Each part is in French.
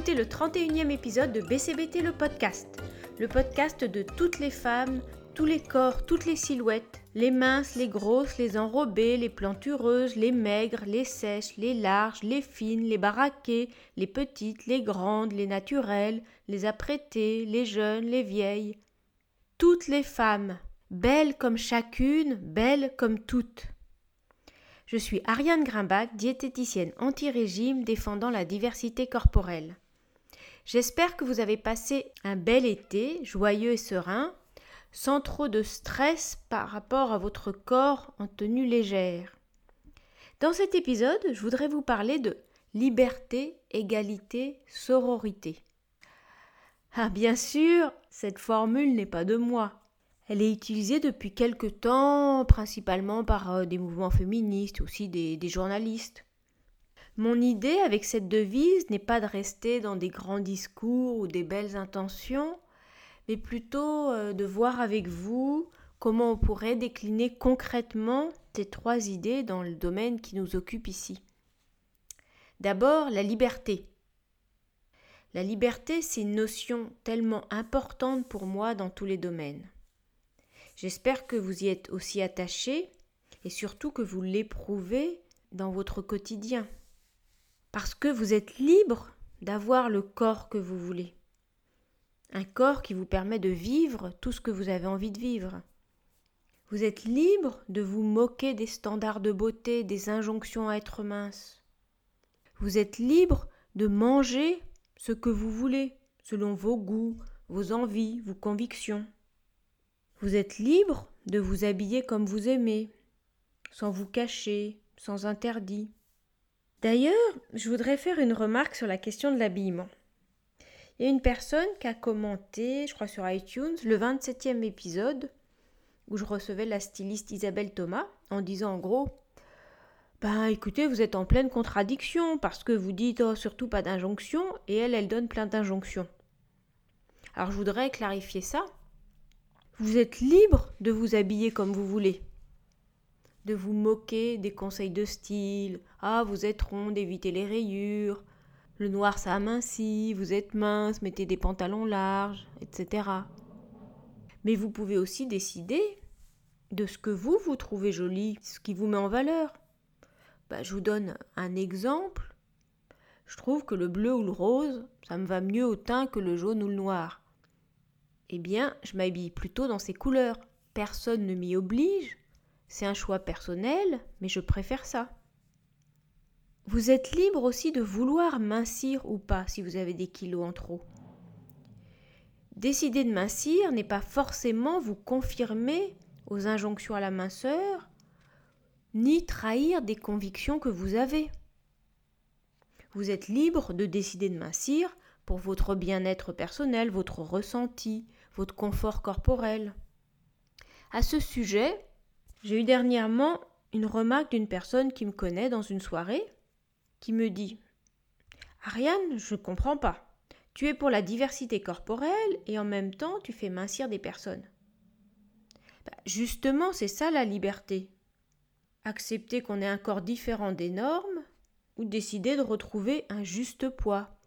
écoutez le 31e épisode de BCBT le podcast, le podcast de toutes les femmes, tous les corps, toutes les silhouettes, les minces, les grosses, les enrobées, les plantureuses, les maigres, les sèches, les larges, les fines, les baraquées, les petites, les grandes, les naturelles, les apprêtées, les jeunes, les vieilles. Toutes les femmes, belles comme chacune, belles comme toutes. Je suis Ariane Grimbach, diététicienne anti-régime défendant la diversité corporelle. J'espère que vous avez passé un bel été, joyeux et serein, sans trop de stress par rapport à votre corps en tenue légère. Dans cet épisode, je voudrais vous parler de liberté, égalité, sororité. Ah bien sûr, cette formule n'est pas de moi. Elle est utilisée depuis quelque temps, principalement par euh, des mouvements féministes, aussi des, des journalistes. Mon idée avec cette devise n'est pas de rester dans des grands discours ou des belles intentions, mais plutôt euh, de voir avec vous comment on pourrait décliner concrètement ces trois idées dans le domaine qui nous occupe ici. D'abord, la liberté. La liberté, c'est une notion tellement importante pour moi dans tous les domaines. J'espère que vous y êtes aussi attaché et surtout que vous l'éprouvez dans votre quotidien. Parce que vous êtes libre d'avoir le corps que vous voulez. Un corps qui vous permet de vivre tout ce que vous avez envie de vivre. Vous êtes libre de vous moquer des standards de beauté, des injonctions à être mince. Vous êtes libre de manger ce que vous voulez, selon vos goûts, vos envies, vos convictions. Vous êtes libre de vous habiller comme vous aimez, sans vous cacher, sans interdit. D'ailleurs, je voudrais faire une remarque sur la question de l'habillement. Il y a une personne qui a commenté, je crois sur iTunes, le 27e épisode, où je recevais la styliste Isabelle Thomas, en disant en gros Ben écoutez, vous êtes en pleine contradiction, parce que vous dites oh, surtout pas d'injonction, et elle, elle donne plein d'injonctions. Alors je voudrais clarifier ça. Vous êtes libre de vous habiller comme vous voulez, de vous moquer des conseils de style. Ah, vous êtes ronde, évitez les rayures. Le noir, ça amincit. Vous êtes mince, mettez des pantalons larges, etc. Mais vous pouvez aussi décider de ce que vous, vous trouvez joli, ce qui vous met en valeur. Bah, je vous donne un exemple. Je trouve que le bleu ou le rose, ça me va mieux au teint que le jaune ou le noir eh bien, je m'habille plutôt dans ces couleurs. Personne ne m'y oblige. C'est un choix personnel, mais je préfère ça. Vous êtes libre aussi de vouloir mincir ou pas si vous avez des kilos en trop. Décider de mincir n'est pas forcément vous confirmer aux injonctions à la minceur, ni trahir des convictions que vous avez. Vous êtes libre de décider de mincir pour votre bien-être personnel, votre ressenti, votre confort corporel. À ce sujet, j'ai eu dernièrement une remarque d'une personne qui me connaît dans une soirée qui me dit Ariane, je ne comprends pas. Tu es pour la diversité corporelle et en même temps tu fais mincir des personnes. Bah, justement, c'est ça la liberté. Accepter qu'on ait un corps différent des normes ou décider de retrouver un juste poids.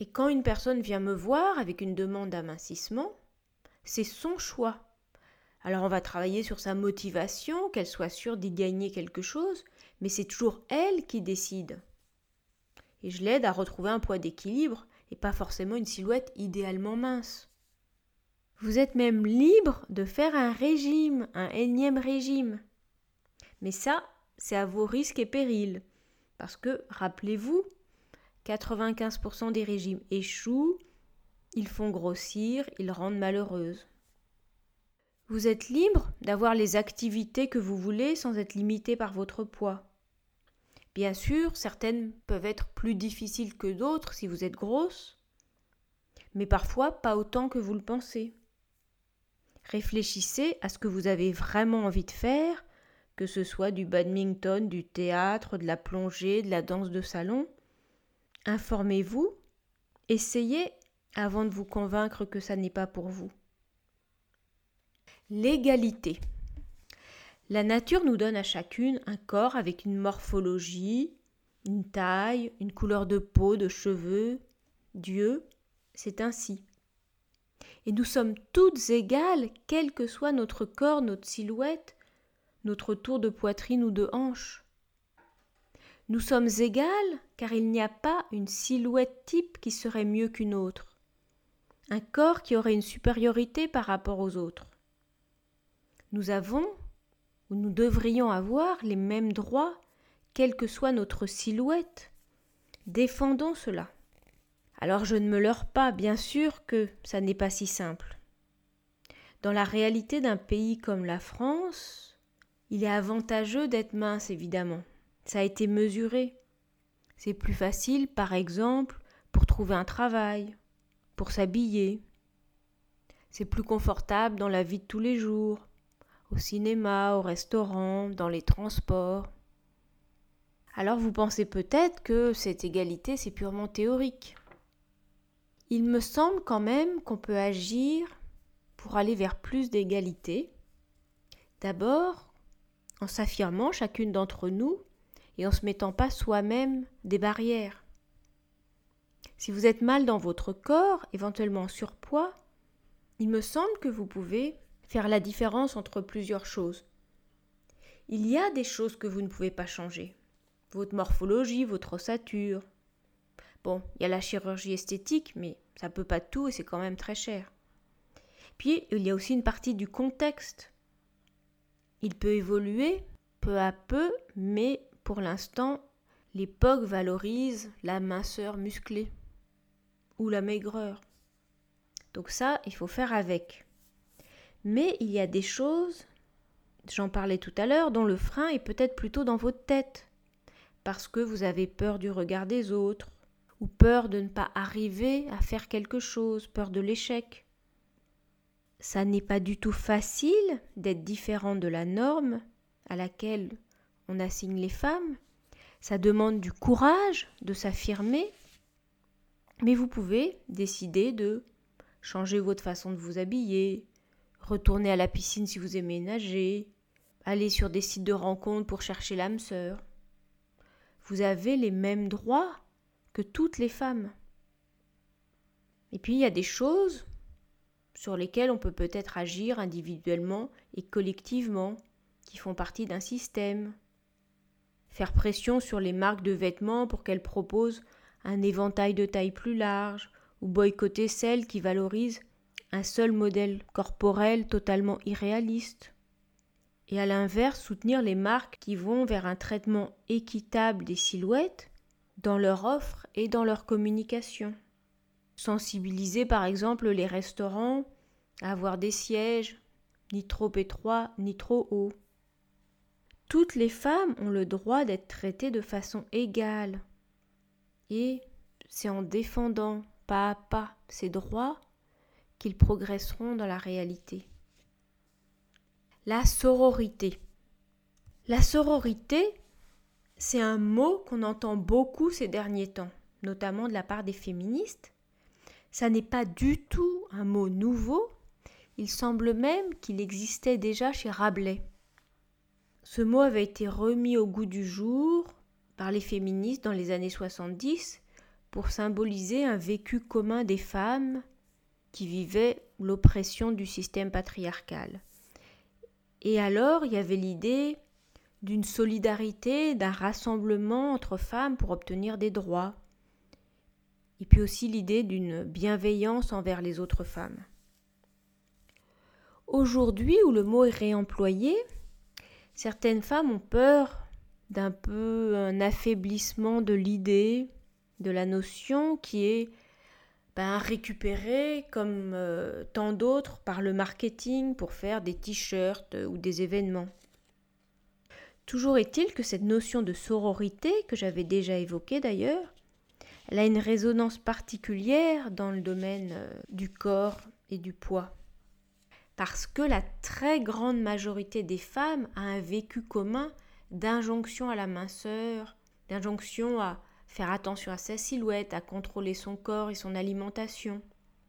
Et quand une personne vient me voir avec une demande d'amincissement, c'est son choix. Alors on va travailler sur sa motivation, qu'elle soit sûre d'y gagner quelque chose, mais c'est toujours elle qui décide. Et je l'aide à retrouver un poids d'équilibre et pas forcément une silhouette idéalement mince. Vous êtes même libre de faire un régime, un énième régime. Mais ça, c'est à vos risques et périls. Parce que, rappelez-vous, 95% des régimes échouent ils font grossir, ils rendent malheureuse. Vous êtes libre d'avoir les activités que vous voulez sans être limité par votre poids. Bien sûr, certaines peuvent être plus difficiles que d'autres si vous êtes grosse, mais parfois pas autant que vous le pensez. Réfléchissez à ce que vous avez vraiment envie de faire, que ce soit du badminton, du théâtre, de la plongée, de la danse de salon. Informez-vous, essayez avant de vous convaincre que ça n'est pas pour vous. L'égalité. La nature nous donne à chacune un corps avec une morphologie, une taille, une couleur de peau, de cheveux, Dieu, c'est ainsi. Et nous sommes toutes égales, quel que soit notre corps, notre silhouette, notre tour de poitrine ou de hanche. Nous sommes égales car il n'y a pas une silhouette type qui serait mieux qu'une autre, un corps qui aurait une supériorité par rapport aux autres. Nous avons, ou nous devrions avoir, les mêmes droits, quelle que soit notre silhouette. Défendons cela. Alors je ne me leurre pas, bien sûr que ça n'est pas si simple. Dans la réalité d'un pays comme la France, il est avantageux d'être mince, évidemment. Ça a été mesuré. C'est plus facile, par exemple, pour trouver un travail, pour s'habiller. C'est plus confortable dans la vie de tous les jours, au cinéma, au restaurant, dans les transports. Alors vous pensez peut-être que cette égalité, c'est purement théorique. Il me semble quand même qu'on peut agir pour aller vers plus d'égalité. D'abord, en s'affirmant chacune d'entre nous et en se mettant pas soi-même des barrières. Si vous êtes mal dans votre corps, éventuellement surpoids, il me semble que vous pouvez faire la différence entre plusieurs choses. Il y a des choses que vous ne pouvez pas changer. Votre morphologie, votre ossature. Bon, il y a la chirurgie esthétique, mais ça peut pas tout et c'est quand même très cher. Puis, il y a aussi une partie du contexte. Il peut évoluer peu à peu, mais pour l'instant, l'époque valorise la minceur musclée ou la maigreur. Donc ça, il faut faire avec. Mais il y a des choses, j'en parlais tout à l'heure, dont le frein est peut-être plutôt dans votre tête, parce que vous avez peur du regard des autres, ou peur de ne pas arriver à faire quelque chose, peur de l'échec. Ça n'est pas du tout facile d'être différent de la norme à laquelle on assigne les femmes. Ça demande du courage de s'affirmer, mais vous pouvez décider de changer votre façon de vous habiller, retourner à la piscine si vous aimez nager, aller sur des sites de rencontres pour chercher l'âme sœur. Vous avez les mêmes droits que toutes les femmes. Et puis il y a des choses sur lesquelles on peut peut-être agir individuellement et collectivement, qui font partie d'un système. Faire pression sur les marques de vêtements pour qu'elles proposent un éventail de taille plus large, ou boycotter celles qui valorisent un seul modèle corporel totalement irréaliste. Et à l'inverse, soutenir les marques qui vont vers un traitement équitable des silhouettes dans leur offre et dans leur communication. Sensibiliser par exemple les restaurants à avoir des sièges ni trop étroits ni trop hauts. Toutes les femmes ont le droit d'être traitées de façon égale. Et c'est en défendant pas à pas ces droits qu'ils progresseront dans la réalité. La sororité. La sororité, c'est un mot qu'on entend beaucoup ces derniers temps, notamment de la part des féministes. Ça n'est pas du tout un mot nouveau, il semble même qu'il existait déjà chez Rabelais. Ce mot avait été remis au goût du jour par les féministes dans les années 70 pour symboliser un vécu commun des femmes qui vivaient l'oppression du système patriarcal. Et alors, il y avait l'idée d'une solidarité, d'un rassemblement entre femmes pour obtenir des droits. Et puis aussi l'idée d'une bienveillance envers les autres femmes. Aujourd'hui, où le mot est réemployé, certaines femmes ont peur d'un peu un affaiblissement de l'idée, de la notion qui est ben, comme euh, tant d'autres par le marketing pour faire des t-shirts euh, ou des événements. Toujours est-il que cette notion de sororité, que j'avais déjà évoquée d'ailleurs, elle a une résonance particulière dans le domaine euh, du corps et du poids. Parce que la très grande majorité des femmes a un vécu commun d'injonction à la minceur, d'injonction à faire attention à sa silhouette, à contrôler son corps et son alimentation.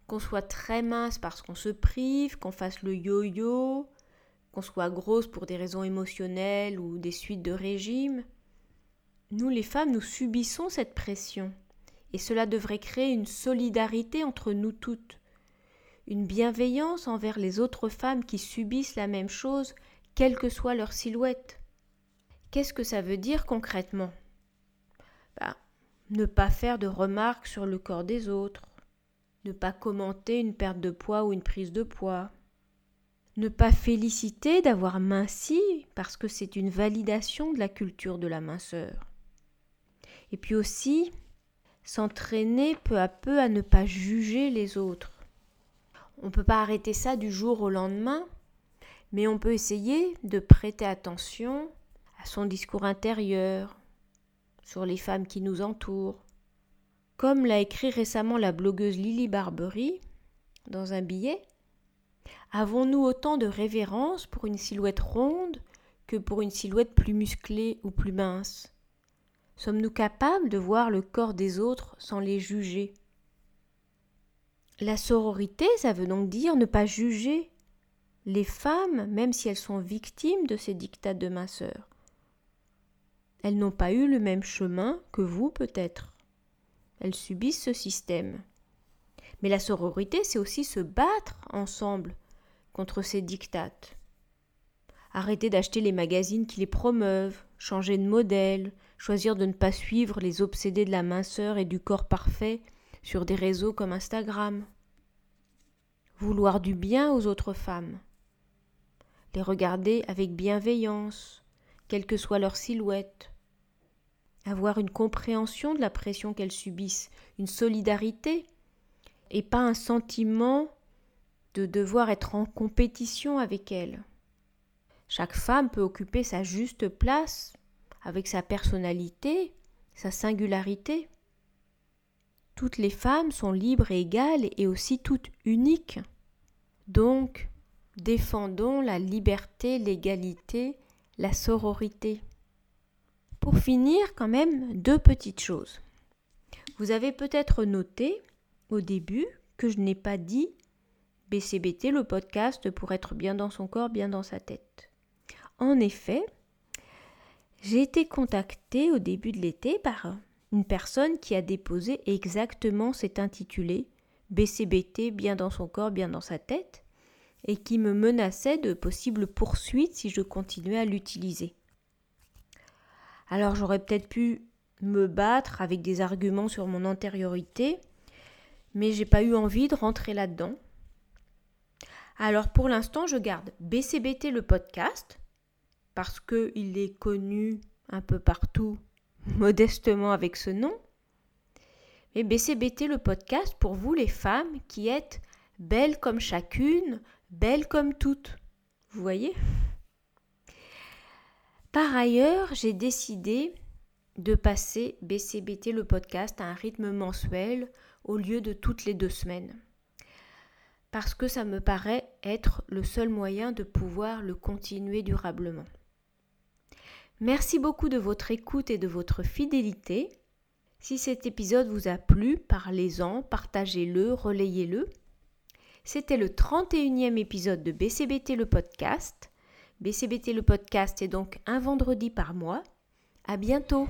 Qu'on soit très mince parce qu'on se prive, qu'on fasse le yo-yo, qu'on soit grosse pour des raisons émotionnelles ou des suites de régime. Nous les femmes, nous subissons cette pression. et cela devrait créer une solidarité entre nous toutes, une bienveillance envers les autres femmes qui subissent la même chose, quelle que soit leur silhouette. Qu'est-ce que ça veut dire concrètement? Bah, Ne pas faire de remarques sur le corps des autres, ne pas commenter une perte de poids ou une prise de poids, ne pas féliciter d'avoir minci parce que c'est une validation de la culture de la minceur. Et puis aussi s'entraîner peu à peu à ne pas juger les autres. On ne peut pas arrêter ça du jour au lendemain, mais on peut essayer de prêter attention à son discours intérieur, sur les femmes qui nous entourent. Comme l'a écrit récemment la blogueuse Lily Barbery dans un billet, Avons-nous autant de révérence pour une silhouette ronde que pour une silhouette plus musclée ou plus mince? Sommes-nous capables de voir le corps des autres sans les juger? La sororité, ça veut donc dire ne pas juger les femmes, même si elles sont victimes de ces dictats de minceur. Elles n'ont pas eu le même chemin que vous peut-être. Elles subissent ce système. Mais la sororité, c'est aussi se battre ensemble contre ces dictates. Arrêter d'acheter les magazines qui les promeuvent, changer de modèle, choisir de ne pas suivre les obsédés de la minceur et du corps parfait sur des réseaux comme Instagram. Vouloir du bien aux autres femmes. Les regarder avec bienveillance, quelle que soit leur silhouette. Avoir une compréhension de la pression qu'elles subissent, une solidarité, et pas un sentiment de devoir être en compétition avec elle. Chaque femme peut occuper sa juste place avec sa personnalité, sa singularité. Toutes les femmes sont libres et égales et aussi toutes uniques. Donc, défendons la liberté, l'égalité, la sororité. Pour finir, quand même, deux petites choses. Vous avez peut-être noté au début que je n'ai pas dit BCBT, le podcast pour être bien dans son corps, bien dans sa tête. En effet, j'ai été contactée au début de l'été par une personne qui a déposé exactement cet intitulé BCBT, bien dans son corps, bien dans sa tête, et qui me menaçait de possibles poursuites si je continuais à l'utiliser. Alors j'aurais peut-être pu me battre avec des arguments sur mon antériorité, mais j'ai pas eu envie de rentrer là-dedans. Alors pour l'instant, je garde BCBT le podcast parce qu'il est connu un peu partout modestement avec ce nom. Mais BCBT le podcast pour vous les femmes qui êtes belles comme chacune, belles comme toutes. Vous voyez? Par ailleurs, j'ai décidé de passer BCBT le podcast à un rythme mensuel au lieu de toutes les deux semaines parce que ça me paraît être le seul moyen de pouvoir le continuer durablement. Merci beaucoup de votre écoute et de votre fidélité. Si cet épisode vous a plu, parlez-en, partagez-le, relayez-le. C'était le 31e épisode de BCBT le podcast. BCBT le podcast est donc un vendredi par mois. À bientôt!